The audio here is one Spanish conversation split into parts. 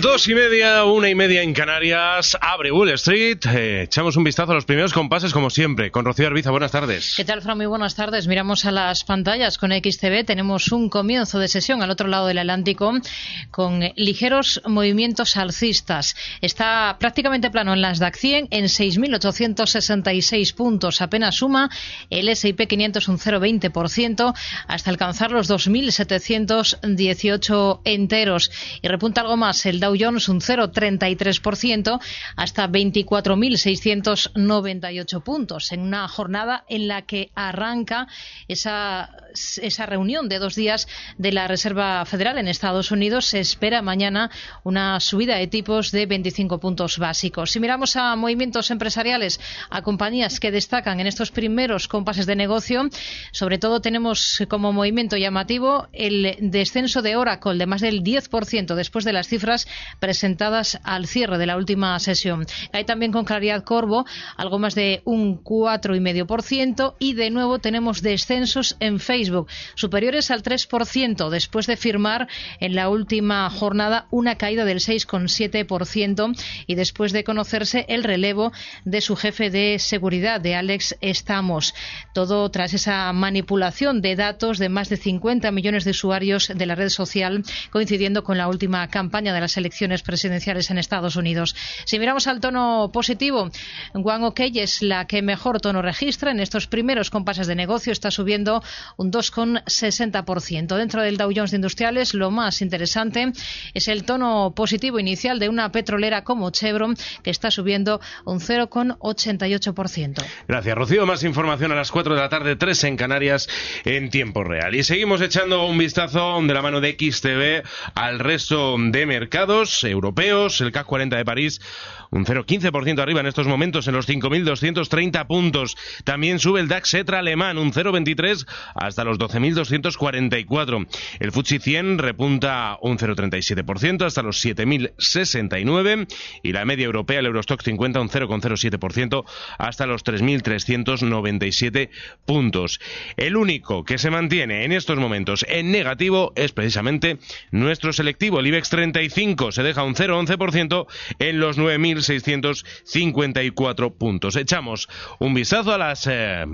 Dos y media, una y media en Canarias, abre Wall Street. Eh, echamos un vistazo a los primeros compases, como siempre, con Rocío Arbiza. Buenas tardes. ¿Qué tal, Fran? Muy buenas tardes. Miramos a las pantallas con XTV. Tenemos un comienzo de sesión al otro lado del Atlántico con ligeros movimientos alcistas. Está prácticamente plano en las DAC 100 en 6.866 puntos. Apenas suma el S&P 500 un 0,20% hasta alcanzar los 2.718 enteros. Y repunta algo más el Dow Jones un 0,33% hasta 24.698 puntos en una jornada en la que arranca esa, esa reunión de dos días de la Reserva Federal en Estados Unidos. Se espera mañana una subida de tipos de 25 puntos básicos. Si miramos a movimientos empresariales, a compañías que destacan en estos primeros compases de negocio, sobre todo tenemos como movimiento llamativo el descenso de Oracle de más del 10% después de las cifras presentadas al cierre de la última sesión. Hay también con claridad Corvo algo más de un 4,5% y de nuevo tenemos descensos en Facebook superiores al 3% después de firmar en la última jornada una caída del 6,7% y después de conocerse el relevo de su jefe de seguridad, de Alex Estamos. Todo tras esa manipulación de datos de más de 50 millones de usuarios de la red social coincidiendo con la última campaña de las elecciones presidenciales en Estados Unidos. Si miramos al tono positivo, One OK es la que mejor tono registra en estos primeros compases de negocio. Está subiendo un 2,60%. Dentro del Dow Jones de Industriales, lo más interesante es el tono positivo inicial de una petrolera como Chevron, que está subiendo un 0,88%. Gracias, Rocío. Más información a las 4 de la tarde, 3 en Canarias, en tiempo real. Y seguimos echando un vistazo de la mano de XTV al resto de mercados europeos. El CAC 40 de París un 0,15% arriba en estos momentos en los 5.230 puntos. También sube el DAX Etra alemán, un 0,23 hasta los 12.244. El FTSE 100 repunta un 0,37% hasta los 7.069 y la media europea, el Eurostock 50, un 0,07% hasta los 3.397 puntos. El único que se mantiene en estos momentos en negativo es precisamente nuestro selectivo, el IBEX 35, se deja un 0,11% en los 9.000 654 puntos. Echamos un vistazo a las eh,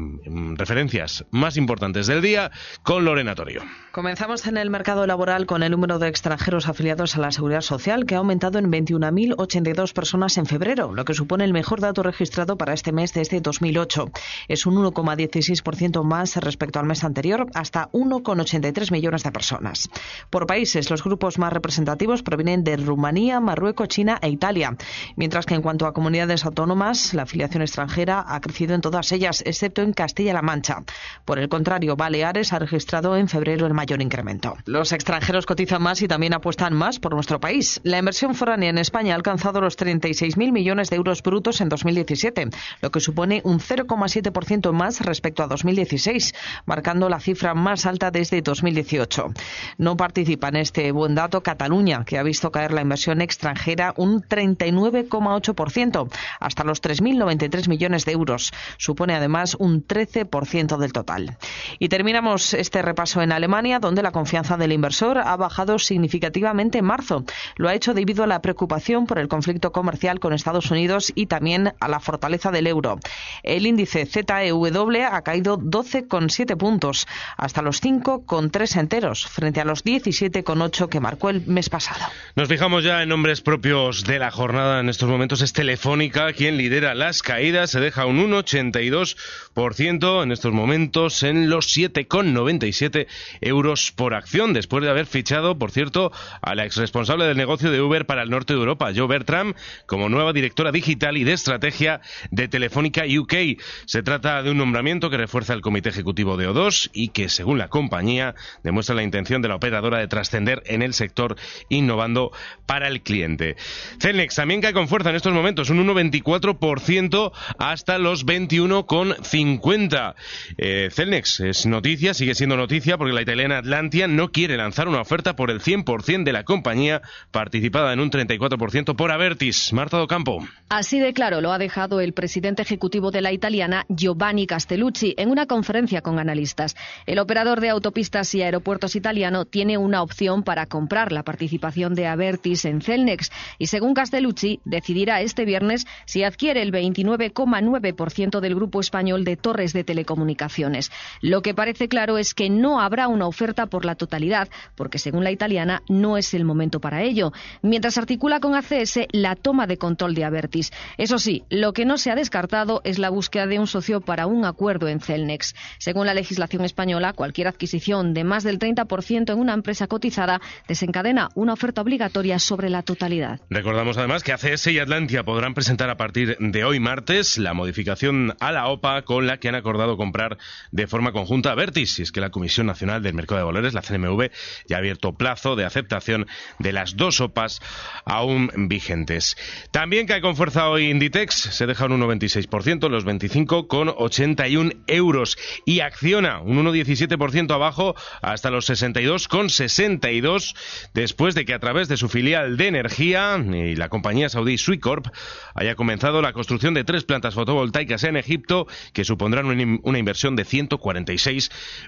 referencias más importantes del día con Lorena Torio. Comenzamos en el mercado laboral con el número de extranjeros afiliados a la Seguridad Social, que ha aumentado en 21.082 personas en febrero, lo que supone el mejor dato registrado para este mes desde 2008. Es un 1,16% más respecto al mes anterior, hasta 1,83 millones de personas. Por países, los grupos más representativos provienen de Rumanía, Marruecos, China e Italia, mientras que en cuanto a comunidades autónomas, la afiliación extranjera ha crecido en todas ellas, excepto en Castilla-La Mancha. Por el contrario, Baleares ha registrado en febrero el mayor incremento. Los extranjeros cotizan más y también apuestan más por nuestro país. La inversión foránea en España ha alcanzado los 36.000 millones de euros brutos en 2017, lo que supone un 0,7% más respecto a 2016, marcando la cifra más alta desde 2018. No participa en este buen dato Cataluña, que ha visto la inversión extranjera un 39,8%, hasta los 3.093 millones de euros. Supone además un 13% del total. Y terminamos este repaso en Alemania, donde la confianza del inversor ha bajado significativamente en marzo. Lo ha hecho debido a la preocupación por el conflicto comercial con Estados Unidos y también a la fortaleza del euro. El índice ZEW ha caído 12,7 puntos, hasta los 5,3 enteros, frente a los 17,8 que marcó el mes pasado. Nos fijamos ya en nombres propios de la jornada. En estos momentos es Telefónica quien lidera las caídas. Se deja un 1,82% en estos momentos en los 7,97 euros por acción, después de haber fichado, por cierto, a la exresponsable del negocio de Uber para el norte de Europa, Joe Bertram, como nueva directora digital y de estrategia de Telefónica UK. Se trata de un nombramiento que refuerza el comité ejecutivo de O2 y que, según la compañía, demuestra la intención de la operadora de trascender en el sector innovando para el cliente. Celnex también cae con fuerza en estos momentos, un 1,24% hasta los 21,50. Eh, Celnex es noticia, sigue siendo noticia porque la italiana Atlantia no quiere lanzar una oferta por el 100% de la compañía, participada en un 34% por Avertis. Marta Docampo. Así de claro lo ha dejado el presidente ejecutivo de la italiana, Giovanni Castellucci, en una conferencia con analistas. El operador de autopistas y aeropuertos italiano tiene una opción para comprar la participación de Avertis en Celnex y, según Castellucci, decidirá este viernes si adquiere el 29,9% del grupo español de torres de telecomunicaciones. Lo que parece claro es que no habrá una oferta por la totalidad, porque según la italiana no es el momento para ello, mientras articula con ACS la toma de control de Avertis. Eso sí, lo que no se ha descartado es la búsqueda de un socio para un acuerdo en Celnex. Según la legislación española, cualquier adquisición de más del 30% en una empresa cotizada desencadena una oferta obligatoria sobre la totalidad. Recordamos además que ACS y Atlantia podrán presentar a partir de hoy martes la modificación a la OPA con la que han acordado comprar de forma conjunta Vertis. Y es que la Comisión Nacional del Mercado de Valores, la CNMV, ya ha abierto plazo de aceptación de las dos OPAs aún vigentes. También cae con fuerza hoy Inditex, se deja un 1,26%, los 25,81 euros. Y acciona un 1,17% abajo hasta los 62,62 después de que a través de su filial de energía y la compañía saudí Suicorp haya comenzado la construcción de tres plantas fotovoltaicas en Egipto que supondrán una inversión de 146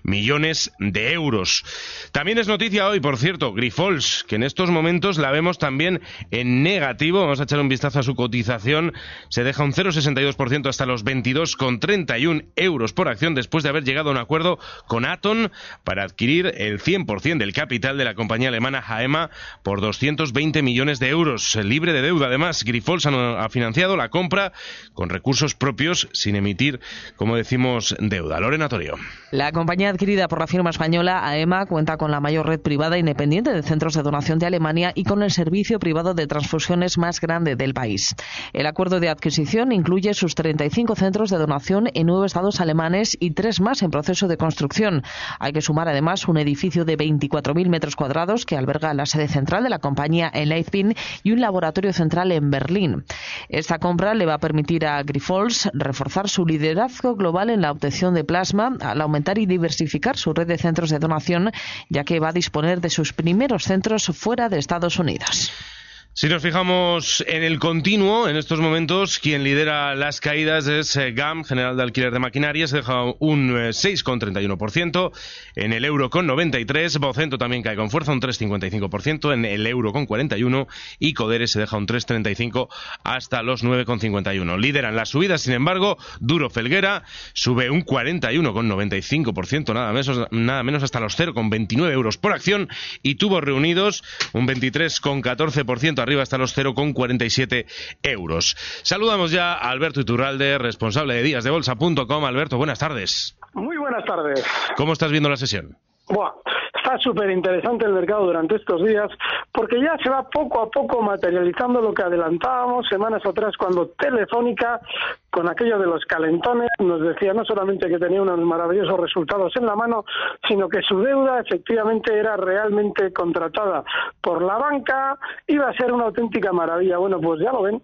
millones de euros. También es noticia hoy, por cierto, Grifols, que en estos momentos la vemos también en negativo. Vamos a echar un vistazo a su cotización. Se deja un 0,62% hasta los 22,31 euros por acción después de haber llegado a un acuerdo con Aton para adquirir el 100% del capital de la compañía alemana Haema por 220 millones de euros, libre de deuda. Además, Grifols ha financiado la compra con recursos propios sin emitir, como decimos, deuda. Lorena Torio. La compañía adquirida por la firma española AEMA cuenta con la mayor red privada independiente de centros de donación de Alemania y con el servicio privado de transfusiones más grande del país. El acuerdo de adquisición incluye sus 35 centros de donación en nueve estados alemanes y tres más en proceso de construcción. Hay que sumar además un edificio de 24.000 metros cuadrados que alberga la sede central de la compañía en Leipzig y un laboratorio central en Berlín. Esta compra le va a permitir a Grifols reforzar su liderazgo global en la obtención de plasma al aumentar y diversificar su red de centros de donación, ya que va a disponer de sus primeros centros fuera de Estados Unidos. Si nos fijamos en el continuo, en estos momentos quien lidera las caídas es eh, GAM, General de Alquiler de Maquinaria, se deja un 6,31%, eh, en el euro con 93, Vocento también cae con fuerza, un 3,55%, en el euro con 41 y Codere se deja un 3,35 hasta los 9,51. Lideran las subidas, sin embargo, Duro Felguera sube un 41,95%, nada menos, nada menos hasta los 0,29 euros por acción. Y Tubos Reunidos un 23,14% arriba hasta los 0,47 euros. Saludamos ya a Alberto Iturralde, responsable de díasdebolsa.com. Alberto, buenas tardes. Muy buenas tardes. ¿Cómo estás viendo la sesión? Buah, está súper interesante el mercado durante estos días porque ya se va poco a poco materializando lo que adelantábamos semanas atrás cuando Telefónica, con aquello de los calentones, nos decía no solamente que tenía unos maravillosos resultados en la mano, sino que su deuda efectivamente era realmente contratada por la banca, iba a ser una auténtica maravilla. Bueno, pues ya lo ven,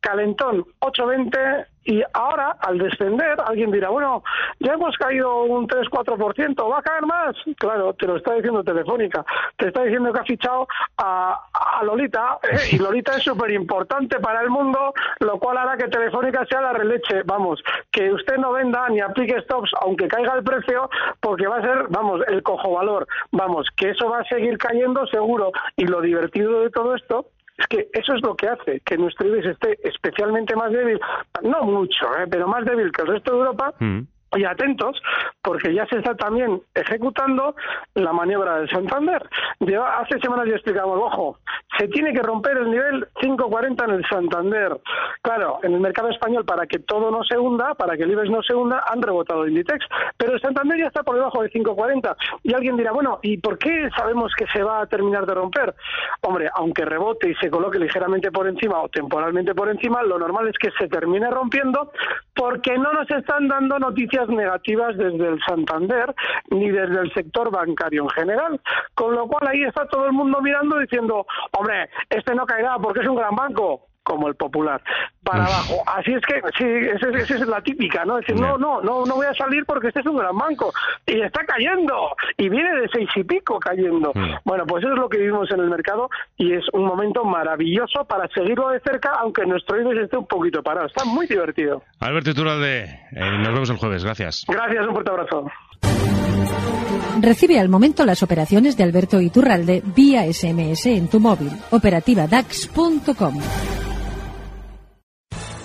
calentón 8.20 y ahora, al descender, alguien dirá, bueno, ya hemos caído un 3-4%, ¿va a caer más? Claro, te lo está diciendo Telefónica, te está diciendo que ha fichado a, Lolita, ¿eh? y Lolita es súper importante para el mundo, lo cual hará que Telefónica sea la releche, vamos, que usted no venda ni aplique stops, aunque caiga el precio, porque va a ser, vamos, el cojo valor, vamos, que eso va a seguir cayendo seguro, y lo divertido de todo esto es que eso es lo que hace que nuestro IBEX esté especialmente más débil, no mucho, ¿eh? pero más débil que el resto de Europa. Mm y atentos porque ya se está también ejecutando la maniobra del Santander. hace semanas ya explicamos, ojo, se tiene que romper el nivel 5.40 en el Santander. Claro, en el mercado español para que todo no se hunda, para que el IBEX no se hunda, han rebotado Inditex, pero el Santander ya está por debajo de 5.40 y alguien dirá, bueno, ¿y por qué sabemos que se va a terminar de romper? Hombre, aunque rebote y se coloque ligeramente por encima o temporalmente por encima, lo normal es que se termine rompiendo porque no nos están dando noticias negativas desde el Santander ni desde el sector bancario en general. Con lo cual ahí está todo el mundo mirando diciendo, hombre, este no caerá porque es un gran banco como el popular para abajo. Así es que sí esa, es la típica no decir no no no no voy a salir porque este es un gran banco y está cayendo y viene de seis y pico cayendo mm. bueno pues eso es lo que vivimos en el mercado y es un momento maravilloso para seguirlo de cerca aunque nuestro IBEX esté un poquito parado. Está muy divertido. Alberto Iturralde eh, nos vemos el jueves. Gracias. Gracias un fuerte abrazo. Recibe al momento las operaciones de Alberto Iturralde vía SMS en tu móvil. Operativa DAX.com.